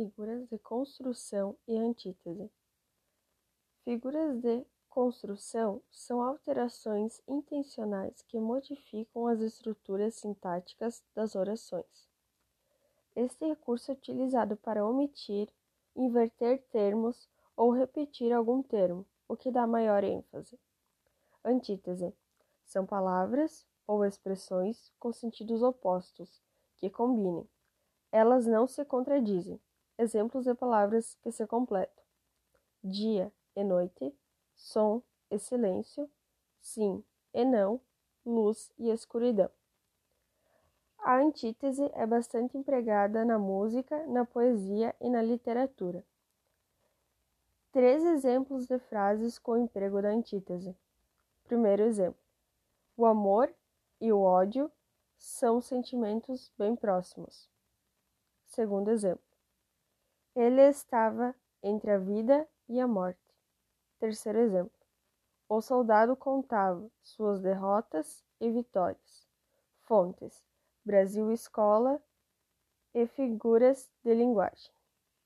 figuras de construção e antítese. Figuras de construção são alterações intencionais que modificam as estruturas sintáticas das orações. Este recurso é utilizado para omitir, inverter termos ou repetir algum termo, o que dá maior ênfase. Antítese são palavras ou expressões com sentidos opostos que combinem elas não se contradizem. Exemplos de palavras que se completam: dia e noite, som e silêncio, sim e não, luz e escuridão. A antítese é bastante empregada na música, na poesia e na literatura. Três exemplos de frases com o emprego da antítese. Primeiro exemplo: O amor e o ódio são sentimentos bem próximos. Segundo exemplo, ele estava entre a vida e a morte. Terceiro exemplo, o soldado contava suas derrotas e vitórias. Fontes: Brasil Escola e figuras de linguagem.